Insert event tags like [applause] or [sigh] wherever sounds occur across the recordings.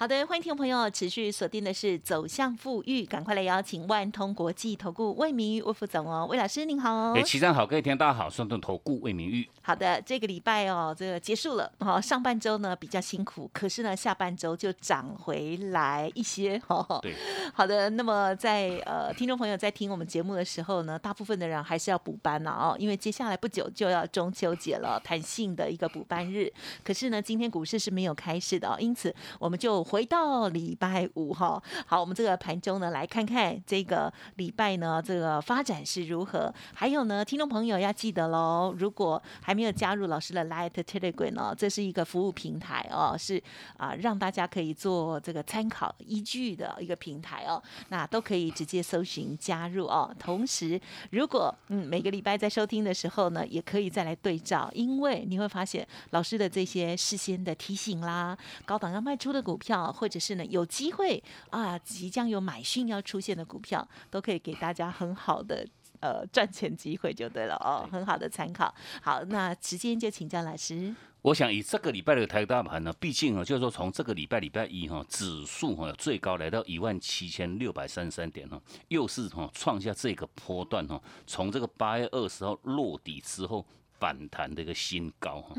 好的，欢迎听众朋友持续锁定的是走向富裕，赶快来邀请万通国际投顾魏明玉魏副总哦，魏老师您好。哎，齐上好，各位听众大家好，顺通投顾魏明玉。好的，这个礼拜哦，这个结束了哦，上半周呢比较辛苦，可是呢下半周就涨回来一些哦。对，好的，那么在呃听众朋友在听我们节目的时候呢，大部分的人还是要补班了哦，因为接下来不久就要中秋节了，弹性的一个补班日。可是呢，今天股市是没有开市的哦，因此我们就。回到礼拜五哈，好，我们这个盘中呢，来看看这个礼拜呢，这个发展是如何。还有呢，听众朋友要记得喽，如果还没有加入老师的 Light Telegram 呢，这是一个服务平台哦，是啊，让大家可以做这个参考依据的一个平台哦，那都可以直接搜寻加入哦。同时，如果嗯每个礼拜在收听的时候呢，也可以再来对照，因为你会发现老师的这些事先的提醒啦，高档要卖出的股票。或者是呢，有机会啊，即将有买讯要出现的股票，都可以给大家很好的呃赚钱机会，就对了哦，很好的参考。好，那时间就请教老师。我想以这个礼拜的台大盘呢，毕竟啊，就是说从这个礼拜礼拜一哈，指数哈最高来到一万七千六百三十三点哈，又是哈创下这个波段哈，从这个八月二十号落底之后。反弹的一个新高哈，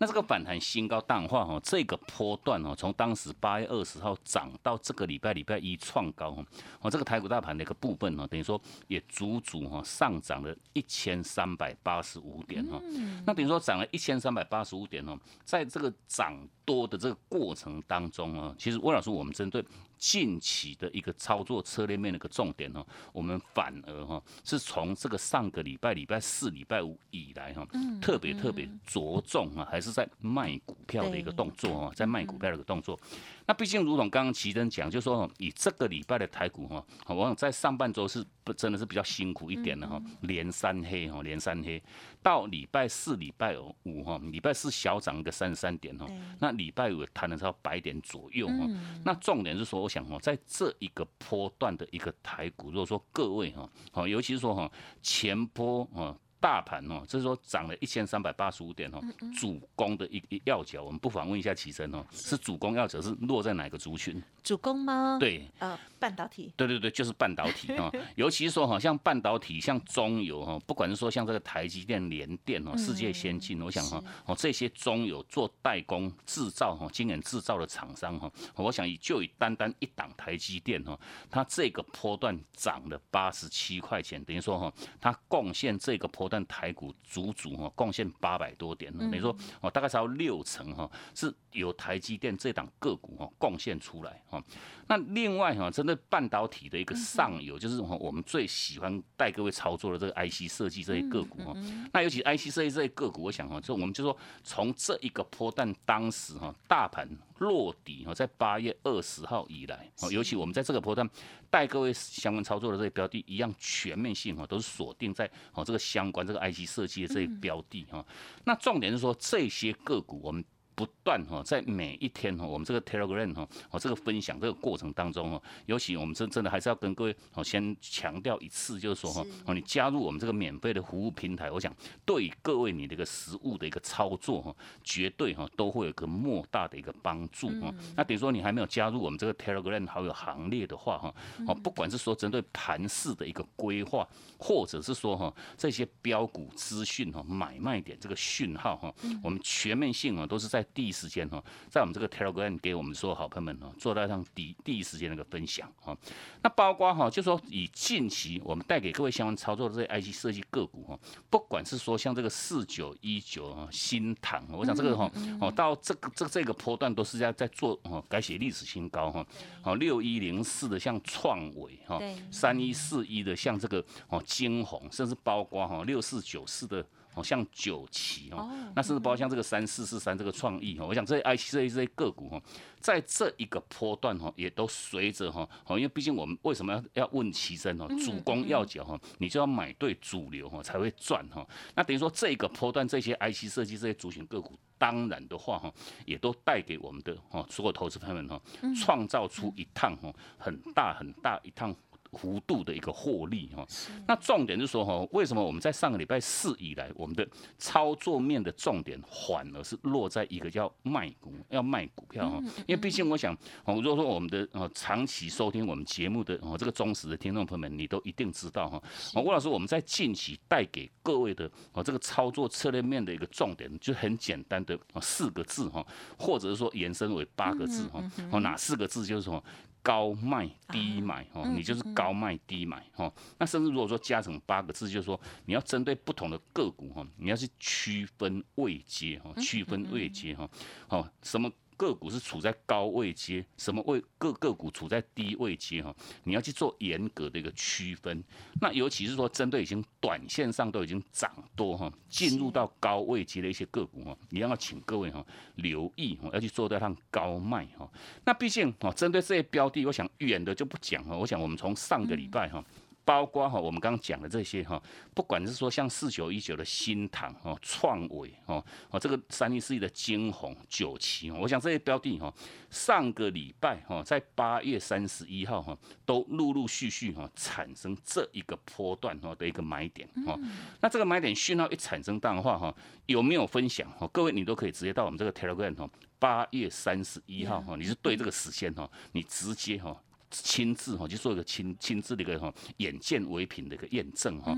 那这个反弹新高淡化哈，这个波段哦，从当时八月二十号涨到这个礼拜礼拜一创高哈，哦这个台股大盘的一个部分呢，等于说也足足哈上涨了一千三百八十五点哈，那等于说涨了一千三百八十五点哦，在这个涨多的这个过程当中啊，其实温老师我们针对。近期的一个操作策略面的一个重点啊，我们反而哈是从这个上个礼拜礼拜四、礼拜五以来哈，特别特别着重啊，还是在卖股票的一个动作啊，在卖股票的一个动作。那毕竟，如同刚刚奇珍讲，就说以这个礼拜的台股哈，我想在上半周是不真的是比较辛苦一点的哈，连三黑哈，连三黑，到礼拜四、礼拜五哈，礼拜四小涨一个三十三点哈，那礼拜五弹了超百点左右哈，那重点是说，我想哈，在这一个波段的一个台股，如果说各位哈，好，尤其是说哈前波啊。大盘哦，就是说涨了一千三百八十五点哦，主攻的一一要角，我们不妨问一下齐生哦，是主攻要角是落在哪个族群？主攻吗？对，呃，半导体。对对对，就是半导体哦，[laughs] 尤其是说哈，像半导体，像中游哈，不管是说像这个台积电、联电哦，世界先进，我想哈，哦这些中游做代工制造哈，晶圆制造的厂商哈，我想以就以单单一档台积电哈，它这个波段涨了八十七块钱，等于说哈，它贡献这个波。但台股足足哈贡献八百多点，等于说哦大概是要六成哈是由台积电这档个股哈贡献出来哈。那另外哈针对半导体的一个上游，就是我们最喜欢带各位操作的这个 IC 设计这些个股哈。那尤其 IC 设计这些个股，我想哈就我们就说从这一个波段当时哈大盘落底哈在八月二十号以来，哦尤其我们在这个波段带各位相关操作的这些标的，一样全面性哈都是锁定在哦这个相关。这个 IC 设计的这些标的哈，那重点是说这些个股我们。不断哈，在每一天哈，我们这个 Telegram 哈，哦，这个分享这个过程当中哦，尤其我们真真的还是要跟各位哦，先强调一次，就是说哈，哦，你加入我们这个免费的服务平台，我想对各位你的一个实物的一个操作哈，绝对哈都会有个莫大的一个帮助哈。那等于说你还没有加入我们这个 Telegram 好友行列的话哈，哦，不管是说针对盘市的一个规划，或者是说哈这些标股资讯哈买卖点这个讯号哈，我们全面性啊都是在。第一时间哈，在我们这个 Telegram 给我们所有好朋友们哈，做到上第第一时间的一个分享哈。那包括哈，就说以近期我们带给各位相关操作的这些 IC 设计个股哈，不管是说像这个四九一九新唐，我想这个哈哦，到这个这这个波段都是在在做哦改写历史新高哈。哦，六一零四的像创伟哈，三一四一的像这个哦金红，甚至包括哈六四九四的。哦，像九旗哦，那甚至包括像这个三四四三这个创意哦，我想这些 I C 这些个股哈，在这一个波段哈，也都随着哈，哦，因为毕竟我们为什么要要问其身哦，主攻要角哈，你就要买对主流哈，才会赚哈。那等于说这个波段这些 I C 设计这些主选个股，当然的话哈，也都带给我们的哈所有投资朋友们哈，创造出一趟哈很大很大一趟。幅度的一个获利哈，那重点就是说哈，为什么我们在上个礼拜四以来，我们的操作面的重点反而是落在一个叫卖股，要卖股票哈？因为毕竟我想，哦，如果说我们的呃长期收听我们节目的哦这个忠实的听众朋友们，你都一定知道哈，哦，吴老师我们在近期带给各位的哦这个操作策略面的一个重点，就很简单的四个字哈，或者是说延伸为八个字哈，哦哪四个字就是说。高卖低买哦，你就是高卖低买哦。那甚至如果说加成八个字，就是说你要针对不同的个股哈，你要去区分位阶哈，区分位阶哈，哦什么？个股是处在高位阶，什么位各个股处在低位阶哈？你要去做严格的一个区分。那尤其是说针对已经短线上都已经涨多哈，进入到高位阶的一些个股哈，一样要请各位哈留意哈，要去做到它高卖哈。那毕竟哈，针对这些标的，我想远的就不讲了。我想我们从上个礼拜哈。包括哈，我们刚刚讲的这些哈，不管是说像四九一九的新塘哦、创伟哦、哦这个三一四一的金鸿九旗，我想这些标的哈，上个礼拜哈，在八月三十一号哈，都陆陆续续哈产生这一个波段哈的一个买点哈。那这个买点讯号一产生的话哈，有没有分享哈？各位你都可以直接到我们这个 Telegram 哈，八月三十一号哈，你是对这个时间哈，你直接哈。亲自哈，就做一个亲亲自的一个哈眼见为凭的一个验证哈，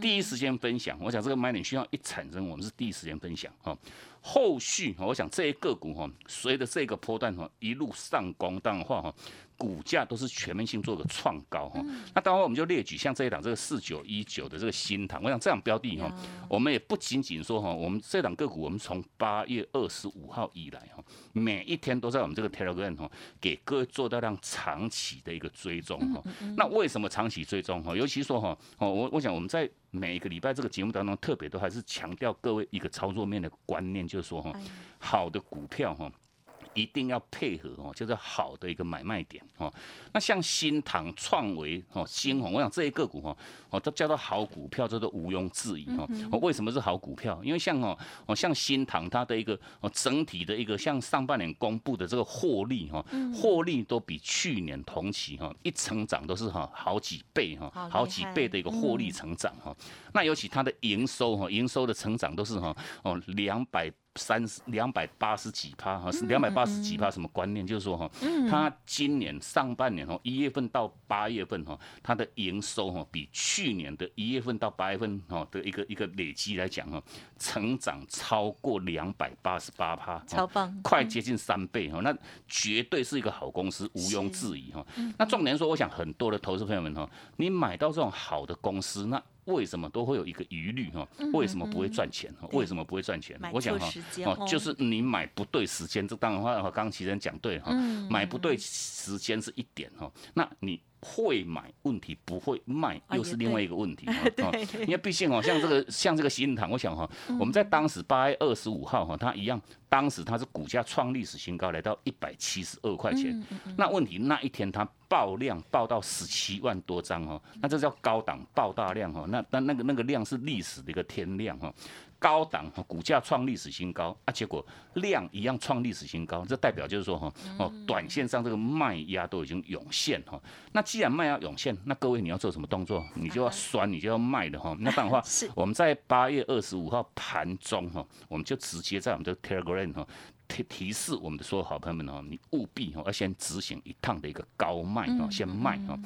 第一时间分享。我想这个买点需要一产生，我们是第一时间分享哈。后续我想这些个股哈，随着这个波段哈一路上攻，当然话哈。股价都是全面性做个创高哈，那待会我们就列举像这一档这个四九一九的这个新塘，我想这样标的哈，我们也不仅仅说哈，我们这档个股我们从八月二十五号以来哈，每一天都在我们这个 Telegram 哈，给各位做到让长期的一个追踪哈。那为什么长期追踪哈？尤其说哈，哦，我我想我们在每一个礼拜这个节目当中，特别都还是强调各位一个操作面的观念，就是说哈，好的股票哈。一定要配合哦，就是好的一个买卖点哦。那像新唐、创维哦、新鸿，我想这些个股哈哦，都叫做好股票，这都毋庸置疑哈。为什么是好股票？因为像哦哦像新唐它的一个哦整体的一个像上半年公布的这个获利哈，获利都比去年同期哈一成长都是哈好几倍哈，好几倍的一个获利成长哈。那尤其它的营收哈，营收的成长都是哈哦两百。三十两百八十几趴哈，是两百八十几趴，什么观念？就是说哈，它今年上半年哦，一月份到八月份哈，它的营收哈，比去年的一月份到八月份哈的一个一个累积来讲哈，成长超过两百八十八趴，超棒，快接近三倍哈，那绝对是一个好公司，毋庸置疑哈。那重点说，我想很多的投资朋友们哈，你买到这种好的公司，那为什么都会有一个疑虑哈？为什么不会赚钱？为什么不会赚钱？我想哈，哦，就是你买不对时间。这当然话，刚刚其实讲对哈，买不对时间是一点哈。那你。会买问题不会卖又是另外一个问题 [laughs] 哈，因为毕竟哦，像这个像这个新塘，我想哈，我们在当时八月二十五号哈，它一样，当时它是股价创历史新高，来到一百七十二块钱。那问题那一天它爆量爆到十七万多张哦，那这叫高档爆大量哈，那那那个那个量是历史的一个天量哈。高档哈股价创历史新高啊，结果量一样创历史新高，这代表就是说哈哦，短线上这个卖压都已经涌现哈。那既然卖压涌现，那各位你要做什么动作？你就要酸，你就要卖的哈。[laughs] 那当然话，我们在八月二十五号盘中哈，我们就直接在我们的 Telegram 哈提提示我们的所有好朋友们哦，你务必哦要先执行一趟的一个高卖哦，先卖哈，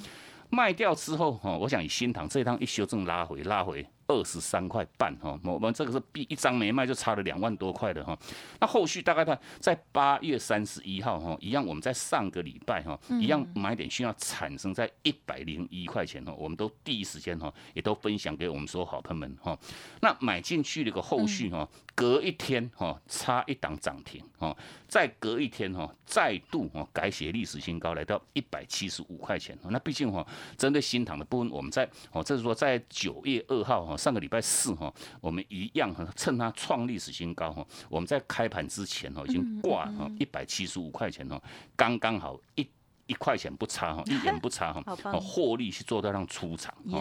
卖掉之后哈，我想以新塘这一趟一修正拉回拉回。二十三块半哈，我们这个是比一张没卖就差了两万多块的哈。那后续大概在在八月三十一号哈，一样我们在上个礼拜哈，一样买点需要产生在一百零一块钱哈，我们都第一时间哈，也都分享给我们所有好朋友们哈。那买进去的一个后续哈，隔一天哈，差一档涨停哈，再隔一天哈，再度哈改写历史新高，来到一百七十五块钱。那毕竟哈，针对新塘的部分，我们在哦，这是说在九月二号哈。上个礼拜四哈，我们一样哈，趁它创历史新高哈，我们在开盘之前哈，已经挂哈一百七十五块钱哈，刚刚好一一块钱不差哈，[laughs] 一点不差哈，哦，获利去做到让出场哈，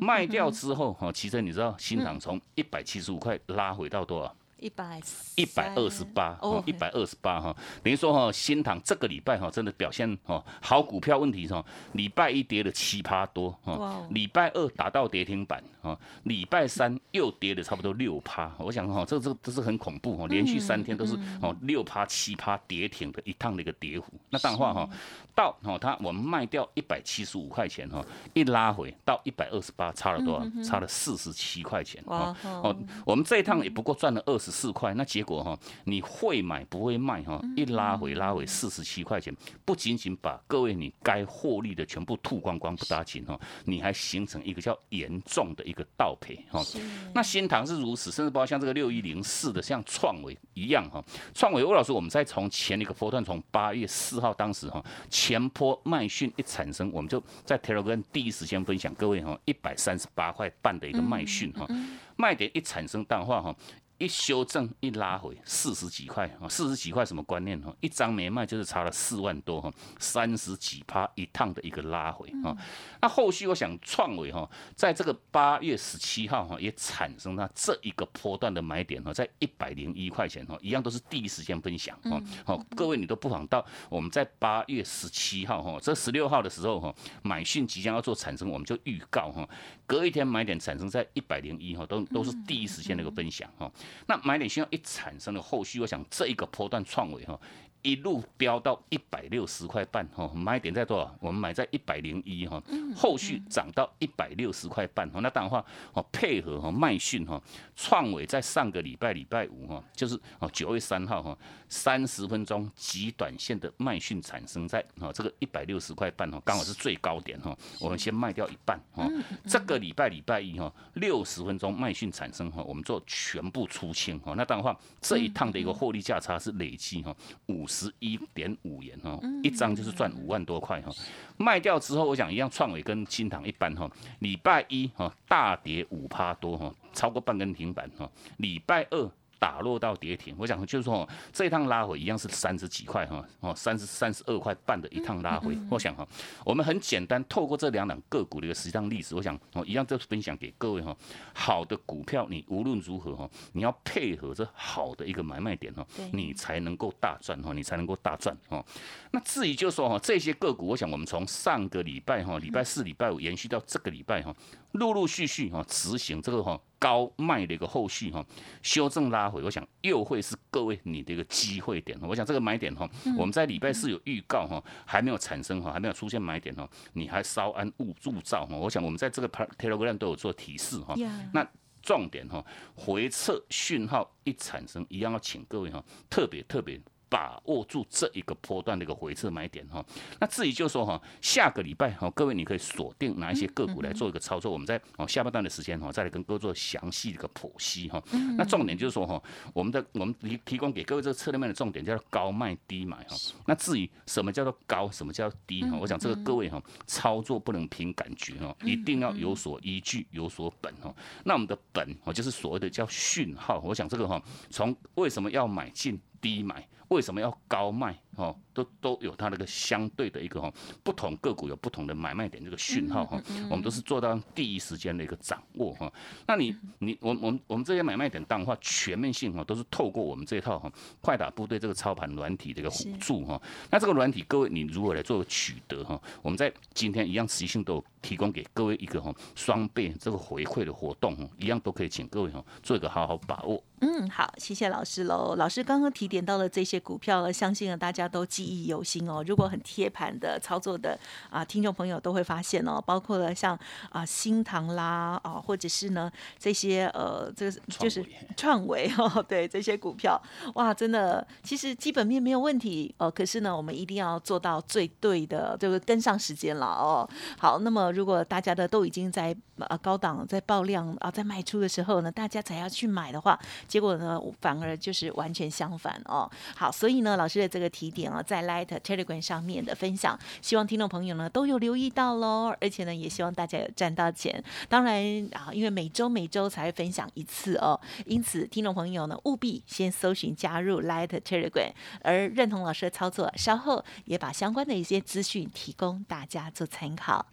卖掉之后哈，其实你知道新塘从一百七十五块拉回到多少？一百一百二十八哦，一百二十八哈，等于说哈，新塘这个礼拜哈，真的表现哦，好股票问题是哈，礼拜一跌了七趴多哈，礼拜二打到跌停板哈，礼拜三又跌了差不多六趴，我想哈，这这这是很恐怖哈，连续三天都是哦六趴七趴跌停的一趟的一个跌幅，那当话哈，到哦它我们卖掉一百七十五块钱哈，一拉回到一百二十八，差了多少？差了四十七块钱哦哦，我们这一趟也不过赚了二十。四块，那结果哈，你会买不会卖哈，一拉回拉回四十七块钱，不仅仅把各位你该获利的全部吐光光不打紧哈，你还形成一个叫严重的一个倒赔哈。那新塘是如此，甚至包括像这个六一零四的像创维一样哈，创维魏老师，我们再从前一个波段，从八月四号当时哈，前波卖讯一产生，我们就在 Telegram 第一时间分享各位哈，一百三十八块半的一个卖讯哈，卖点一产生淡化哈。一修正一拉回四十几块啊，四十几块什么观念哈？一张没卖就是差了四万多哈，三十几趴一趟的一个拉回啊。那后续我想创维哈，在这个八月十七号哈，也产生了这一个波段的买点哈，在一百零一块钱哈，一样都是第一时间分享哈。好，各位你都不妨到我们在八月十七号哈，这十六号的时候哈，买讯即将要做产生，我们就预告哈，隔一天买点产生在一百零一哈，都都是第一时间的一个分享哈。那买点需要一产生的后续，我想这一个波段创维哈。一路飙到一百六十块半哈，买点在多少？我们买在一百零一哈，后续涨到一百六十块半哈。那当然话哦，配合哈卖讯哈，创伟在上个礼拜礼拜五哈，就是哦九月三号哈，三十分钟极短线的卖讯产生在哦这个一百六十块半哈，刚好是最高点哈。我们先卖掉一半哈。这个礼拜礼拜一哈，六十分钟卖讯产生哈，我们做全部出清哈。那当然话这一趟的一个获利价差是累计哈五。十一点五元哈，一张就是赚五万多块哈。卖掉之后，我想一样，创伟跟新塘一般哈。礼拜一哈大跌五趴多哈，超过半根停板哈。礼拜二。打落到跌停，我想就是说，这一趟拉回一样是三十几块哈，哦，三十三十二块半的一趟拉回。我想哈，我们很简单，透过这两档个股的一个实际上例子，我想哦，一样就分享给各位哈。好的股票，你无论如何哈，你要配合着好的一个买卖点哈，你才能够大赚哈，你才能够大赚哦。那至于就是说哈，这些个股，我想我们从上个礼拜哈，礼拜四、礼拜五延续到这个礼拜哈。陆陆续续哈执行这个哈高卖的一个后续哈修正拉回，我想又会是各位你的一个机会点。我想这个买点哈，我们在礼拜四有预告哈，还没有产生哈，还没有出现买点哈，你还稍安勿勿躁哈。我想我们在这个 Telegram 都有做提示哈。那重点哈，回撤讯号一产生，一样要请各位哈，特别特别。把握住这一个波段的一个回撤买点哈，那至于就说哈，下个礼拜哈，各位你可以锁定哪一些个股来做一个操作，我们在哦下半段的时间哈，再来跟各位做详细的一个剖析哈。那重点就是说哈，我们的我们提提供给各位这个策略面的重点叫做高卖低买哈。那至于什么叫做高，什么叫低哈，我想这个各位哈操作不能凭感觉哈，一定要有所依据，有所本哈。那我们的本哦就是所谓的叫讯号，我想这个哈，从为什么要买进低买？为什么要高卖？哦，都都有它那个相对的一个哈，不同个股有不同的买卖点这个讯号哈，我们都是做到第一时间的一个掌握哈。那你你我我们我们这些买卖点当的话，全面性哈，都是透过我们这一套哈快打部队这个操盘软体的一个辅助哈。那这个软体各位你如何来做取得哈？我们在今天一样持续性都提供给各位一个哈双倍这个回馈的活动哈，一样都可以请各位哈做一个好好把握。嗯，好，谢谢老师喽。老师刚刚提点到了这些股票，相信了大家都记忆犹新哦。如果很贴盘的操作的啊，听众朋友都会发现哦，包括了像啊新塘啦啊，或者是呢这些呃，这个就是创维哦，[laughs] 对这些股票，哇，真的其实基本面没有问题哦。可是呢，我们一定要做到最对的，就是跟上时间了哦。好，那么如果大家的都已经在啊高档在爆量啊在卖出的时候呢，大家才要去买的话。结果呢，反而就是完全相反哦。好。好，所以呢，老师的这个提点啊，在 Light Telegram 上面的分享，希望听众朋友呢都有留意到喽，而且呢，也希望大家有赚到钱。当然啊，因为每周每周才会分享一次哦，因此听众朋友呢务必先搜寻加入 Light Telegram，而认同老师的操作，稍后也把相关的一些资讯提供大家做参考。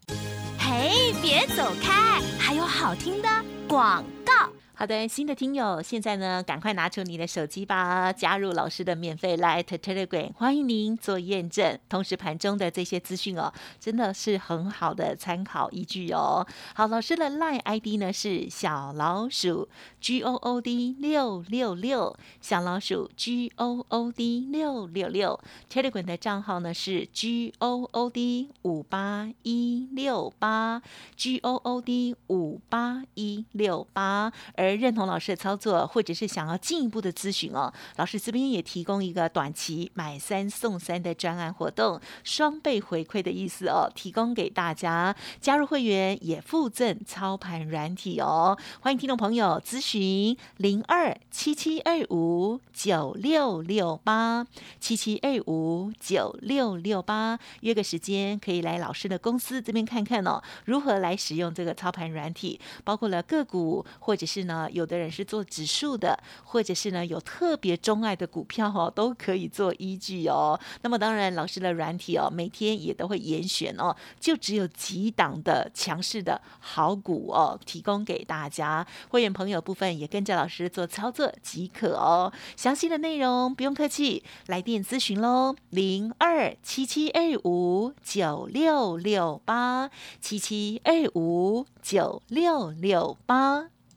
嘿，别走开，还有好听的广告。好的，新的听友，现在呢，赶快拿出你的手机吧，加入老师的免费 Light Telegram，欢迎您做验证。同时，盘中的这些资讯哦，真的是很好的参考依据哦。好，老师的 Line ID 呢是小老鼠 G O O D 六六六，小老鼠 G O O D 六六六。Telegram 的账号呢是 G O O D 五八一六八，G O O D 五八一六八，而而认同老师的操作，或者是想要进一步的咨询哦，老师这边也提供一个短期买三送三的专案活动，双倍回馈的意思哦，提供给大家。加入会员也附赠操盘软体哦，欢迎听众朋友咨询零二七七二五九六六八七七二五九六六八，约个时间可以来老师的公司这边看看哦，如何来使用这个操盘软体，包括了个股或者是呢。啊，有的人是做指数的，或者是呢有特别钟爱的股票哦，都可以做依据哦。那么当然，老师的软体哦，每天也都会严选哦，就只有几档的强势的好股哦，提供给大家会员朋友部分也跟着老师做操作即可哦。详细的内容不用客气，来电咨询喽，零二七七二五九六六八七七二五九六六八。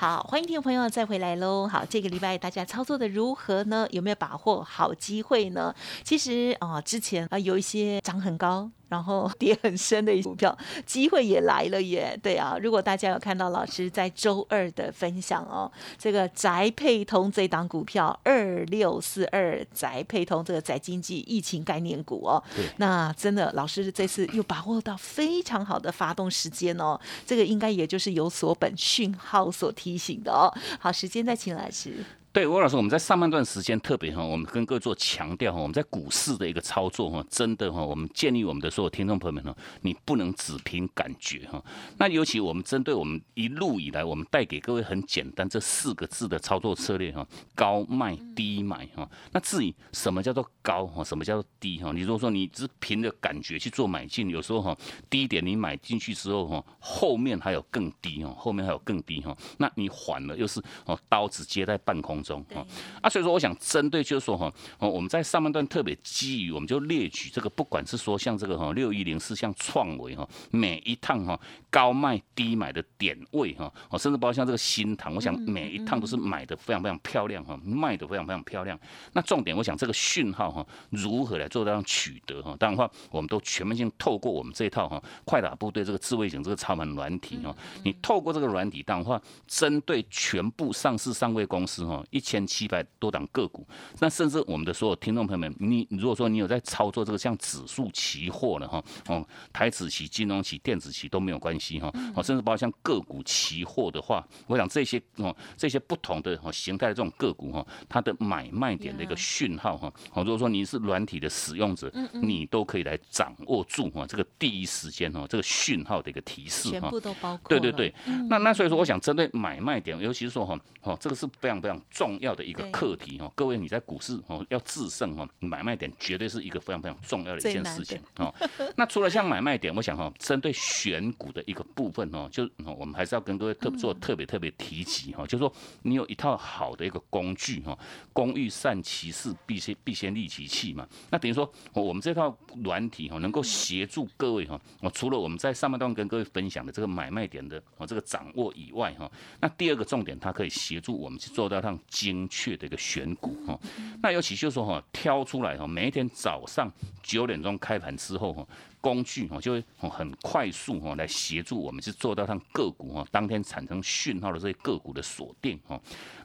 好，欢迎听众朋友再回来喽。好，这个礼拜大家操作的如何呢？有没有把握好机会呢？其实啊，之前啊有一些涨很高。然后跌很深的股票，机会也来了耶！[laughs] 对啊，如果大家有看到老师在周二的分享哦，这个宅配通这档股票二六四二宅配通这个宅经济疫情概念股哦，那真的老师这次又把握到非常好的发动时间哦，这个应该也就是有所本讯号所提醒的哦。好，时间再请老师。对，吴老师，我们在上半段时间特别哈，我们跟各位做强调哈，我们在股市的一个操作哈，真的哈，我们建议我们的所有听众朋友们哈，你不能只凭感觉哈。那尤其我们针对我们一路以来，我们带给各位很简单这四个字的操作策略哈，高卖低买哈。那至于什么叫做高哈，什么叫做低哈？你如果说你只凭着感觉去做买进，有时候哈，低点你买进去之后哈，后面还有更低哈，后面还有更低哈，那你缓了又是哦，刀子接在半空。中哈啊，所以说我想针对就是说哈，哦，我们在上半段特别基于，我们就列举这个，不管是说像这个哈六一零四像创维哈，每一趟哈高卖低买的点位哈，哦，甚至包括像这个新塘，我想每一趟都是买的非常非常漂亮哈，卖的非常非常漂亮。那重点我想这个讯号哈，如何来做这样取得哈？当然话，我们都全面性透过我们这一套哈快打部队这个智慧型这个超盘软体哈，你透过这个软体，当然话针对全部上市上位公司哈。一千七百多档个股，那甚至我们的所有听众朋友们，你如果说你有在操作这个像指数期货的哈，哦，台指期、金融期、电子期都没有关系哈，哦，甚至包括像个股期货的话，我想这些哦，这些不同的哦形态的这种个股哈，它的买卖点的一个讯号哈，哦，如果说你是软体的使用者，你都可以来掌握住哈这个第一时间哈这个讯号的一个提示哈，全部都包括。对对对，那那所以说，我想针对买卖点，尤其是说哈，哦，这个是非常非常。重要的一个课题哦，各位你在股市哦要制胜哦，买卖点绝对是一个非常非常重要的一件事情哦。[laughs] 那除了像买卖点，我想哈，针对选股的一个部分哦，就我们还是要跟各位特做特别特别提及哈，就是说你有一套好的一个工具哈，工欲善其事，必先必先利其器嘛。那等于说我们这套软体哈，能够协助各位哈，我除了我们在上半段跟各位分享的这个买卖点的哦这个掌握以外哈，那第二个重点，它可以协助我们去做到让精确的一个选股哈。那尤其就是说哈，挑出来哈，每一天早上九点钟开盘之后哈。工具哈，就会很快速哈，来协助我们去做到让个股哈，当天产生讯号的这些个股的锁定哈。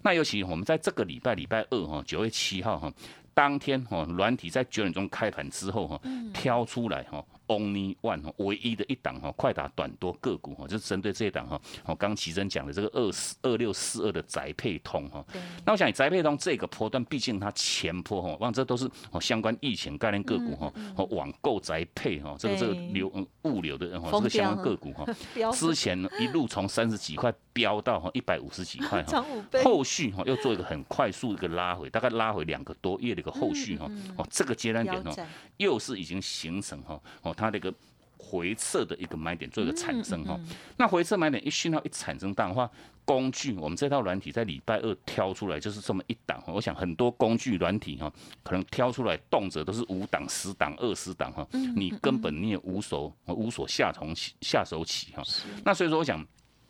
那尤其我们在这个礼拜礼拜二哈，九月七号哈，当天哈，软体在九点钟开盘之后哈，挑出来哈。Only one 唯一的一档哈，快打短多个股哈，就是针对这一档哈。我刚奇珍讲的这个二四二六四二的宅配通哈。那我想宅配通这个波段，毕竟它前坡哈，望这都是哦相关疫情概念个股哈，哦网购宅配哈，这个这个流物流的哈，这个相关个股 [laughs] 哈，之前一路从三十几块飙到哈一百五十几块哈，后续哈又做一个很快速一个拉回，大概拉回两个多月的一个后续哈。哦，这个阶段点哦，又是已经形成哈哦。它的一个回撤的一个买点做一个产生哈，那回撤买点一讯号一产生的话，工具我们这套软体在礼拜二挑出来就是这么一档，我想很多工具软体哈，可能挑出来动辄都是五档、十档、二十档哈，你根本你也无所无所下从下手起哈，那所以说我想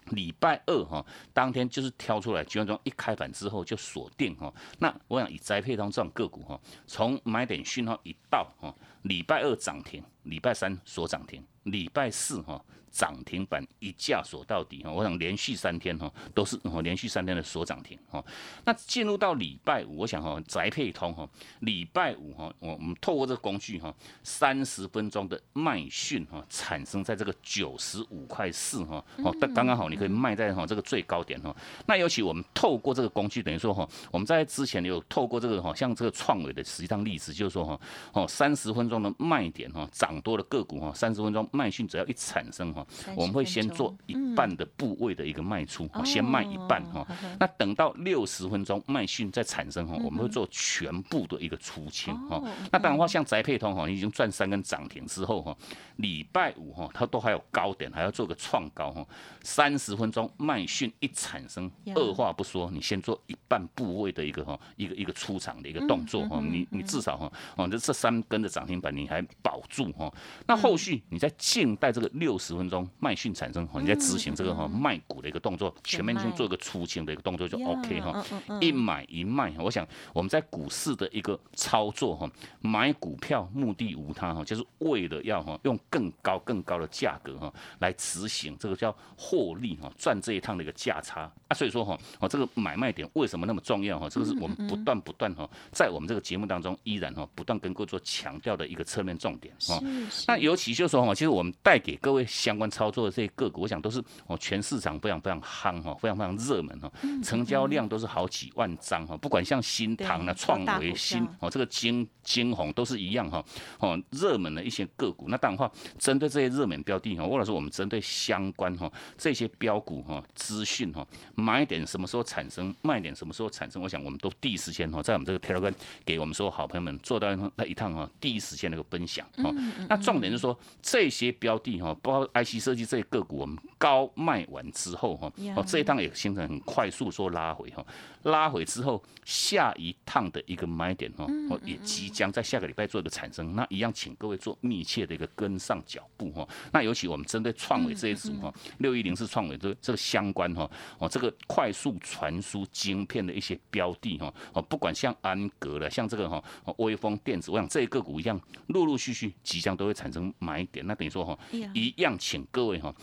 礼拜二哈当天就是挑出来，九点钟一开盘之后就锁定哈，那我想以栽配当这种个股哈，从买点讯号一到哈。礼拜二涨停，礼拜三锁涨停，礼拜四哈。涨停板一价锁到底哈，我想连续三天哈都是哦连续三天的锁涨停哈。那进入到礼拜五，我想哈宅配通哈，礼拜五哈我们透过这个工具哈，三十分钟的卖讯哈产生在这个九十五块四哈哦，但刚刚好你可以卖在哈这个最高点哈。那尤其我们透过这个工具，等于说哈我们在之前有透过这个哈像这个创伟的实际上例子，就是说哈哦三十分钟的卖点哈涨多的个股哈三十分钟卖讯只要一产生哈。我们会先做一半的部位的一个卖出，先卖一半哈。那等到六十分钟卖讯再产生哈，我们会做全部的一个出清哈。那当然话，像宅配通哈，已经赚三根涨停之后哈，礼拜五哈，它都还有高点，还要做个创高哈。三十分钟卖讯一产生，二话不说，你先做一半部位的一个哈，一个一个出场的一个动作哈。你你至少哈，哦，这这三根的涨停板你还保住哈。那后续你在静待这个六十分。钟卖讯产生，你在执行这个哈卖股的一个动作，全面性做一个出清的一个动作就 OK 哈，一买一卖，我想我们在股市的一个操作哈，买股票目的无他哈，就是为了要哈用更高更高的价格哈来执行这个叫获利哈赚这一趟的一个价差啊，所以说哈哦这个买卖点为什么那么重要哈？这个是我们不断不断哈在我们这个节目当中依然哈不断跟各位做强调的一个侧面重点哈。那尤其就是说哈，其实我们带给各位相关。操作的这些个股，我想都是哦，全市场非常非常夯哈，非常非常热门哈，成交量都是好几万张哈，不管像新唐啊、创维、新哦，这个金金红都是一样哈，哦，热门的一些个股。那当然话，针对这些热门标的哈，或者说我们针对相关哈这些标股哈资讯哈，买点什么时候产生，卖点什么时候产生，我想我们都第一时间哈，在我们这个 Telegram 给我们所有好朋友们做到那一趟哈，第一时间那个分享哈。那重点是说这些标的哈，包括 IC。设计这些个股，我们高卖完之后哈，哦这一趟也形成很快速说拉回哈，拉回之后下一趟的一个买点哈，哦也即将在下个礼拜做一个产生，那一样请各位做密切的一个跟上脚步哈。那尤其我们针对创维这一组哈，六一零是创维这这个相关哈，哦这个快速传输晶片的一些标的哈，哦不管像安格了，像这个哈，微风电子，我想这些个股一样，陆陆续续即将都会产生买点，那等于说哈，一样请。各位哈。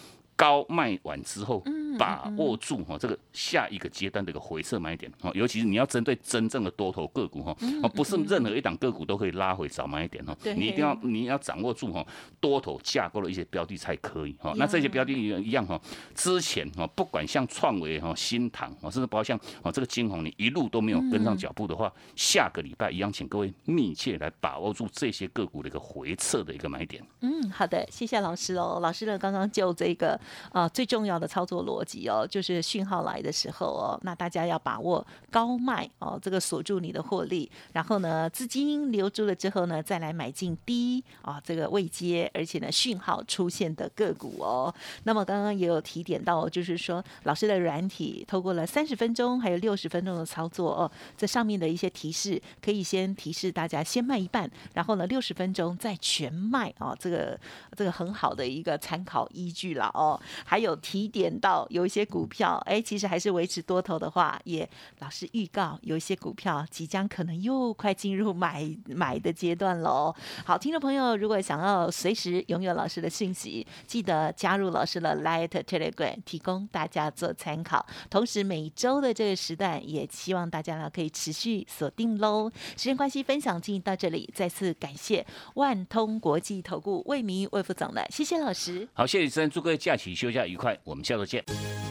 高卖完之后，把握住哈这个下一个阶段的一个回撤买点哈，尤其是你要针对真正的多头个股哈，啊不是任何一档个股都可以拉回早买点哈，你一定要你要掌握住哈多头架构的一些标的才可以哈。那这些标的一样哈，之前哈不管像创维哈、新唐啊，甚至包括像啊这个金红，你一路都没有跟上脚步的话，下个礼拜一样，请各位密切来把握住这些个股的一个回撤的一个买点。嗯，好的，谢谢老师哦。老师呢刚刚就这个。啊，最重要的操作逻辑哦，就是讯号来的时候哦，那大家要把握高卖哦，这个锁住你的获利，然后呢，资金留住了之后呢，再来买进低啊，这个未接，而且呢，讯号出现的个股哦。那么刚刚也有提点到，就是说老师的软体透过了三十分钟还有六十分钟的操作哦，这上面的一些提示可以先提示大家先卖一半，然后呢，六十分钟再全卖哦，这个这个很好的一个参考依据了哦。还有提点到有一些股票，哎，其实还是维持多头的话，也老师预告有一些股票即将可能又快进入买买的阶段喽。好，听众朋友，如果想要随时拥有老师的讯息，记得加入老师的 Light Telegram，提供大家做参考。同时，每周的这个时段，也希望大家呢可以持续锁定喽。时间关系，分享进行到这里，再次感谢万通国际投顾魏明魏副总的，谢谢老师。好，谢谢主持人，祝各位假期休假愉快，我们下周见。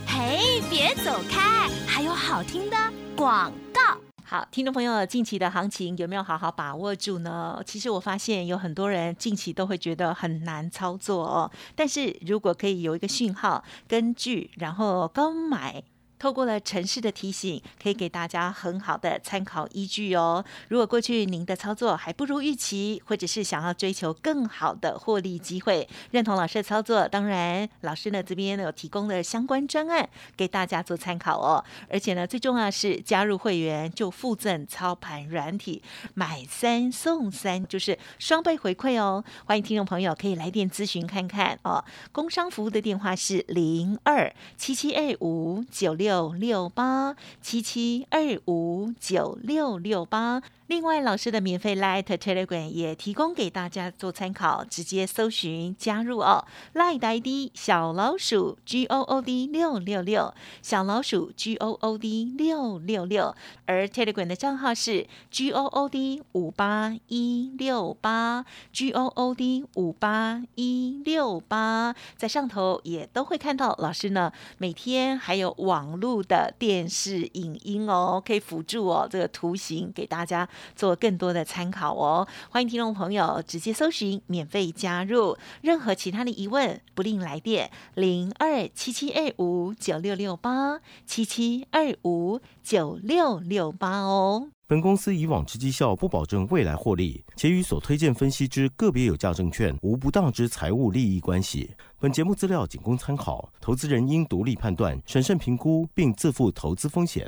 嘿，别走开，还有好听的广告。好，听众朋友，近期的行情有没有好好把握住呢？其实我发现有很多人近期都会觉得很难操作哦，但是如果可以有一个讯号，根据然后高买。透过了城市的提醒，可以给大家很好的参考依据哦。如果过去您的操作还不如预期，或者是想要追求更好的获利机会，认同老师的操作，当然老师呢这边有提供的相关专案给大家做参考哦。而且呢，最重要是加入会员就附赠操盘软体，买三送三，就是双倍回馈哦。欢迎听众朋友可以来电咨询看看哦。工商服务的电话是零二七七二五九六。六六八七七二五九六六八。另外，老师的免费 Light Telegram 也提供给大家做参考，直接搜寻加入哦。Light ID 小老鼠 G O O D 六六六，小老鼠 G O O D 六六六。而 Telegram 的账号是 G O O D 五八一六八，G O O D 五八一六八，在上头也都会看到老师呢。每天还有网络的电视影音哦，可以辅助哦这个图形给大家。做更多的参考哦，欢迎听众朋友直接搜寻免费加入，任何其他的疑问不吝来电零二七七二五九六六八七七二五九六六八哦。本公司以往之绩效不保证未来获利，且与所推荐分析之个别有价证券无不当之财务利益关系。本节目资料仅供参考，投资人应独立判断、审慎评估，并自负投资风险。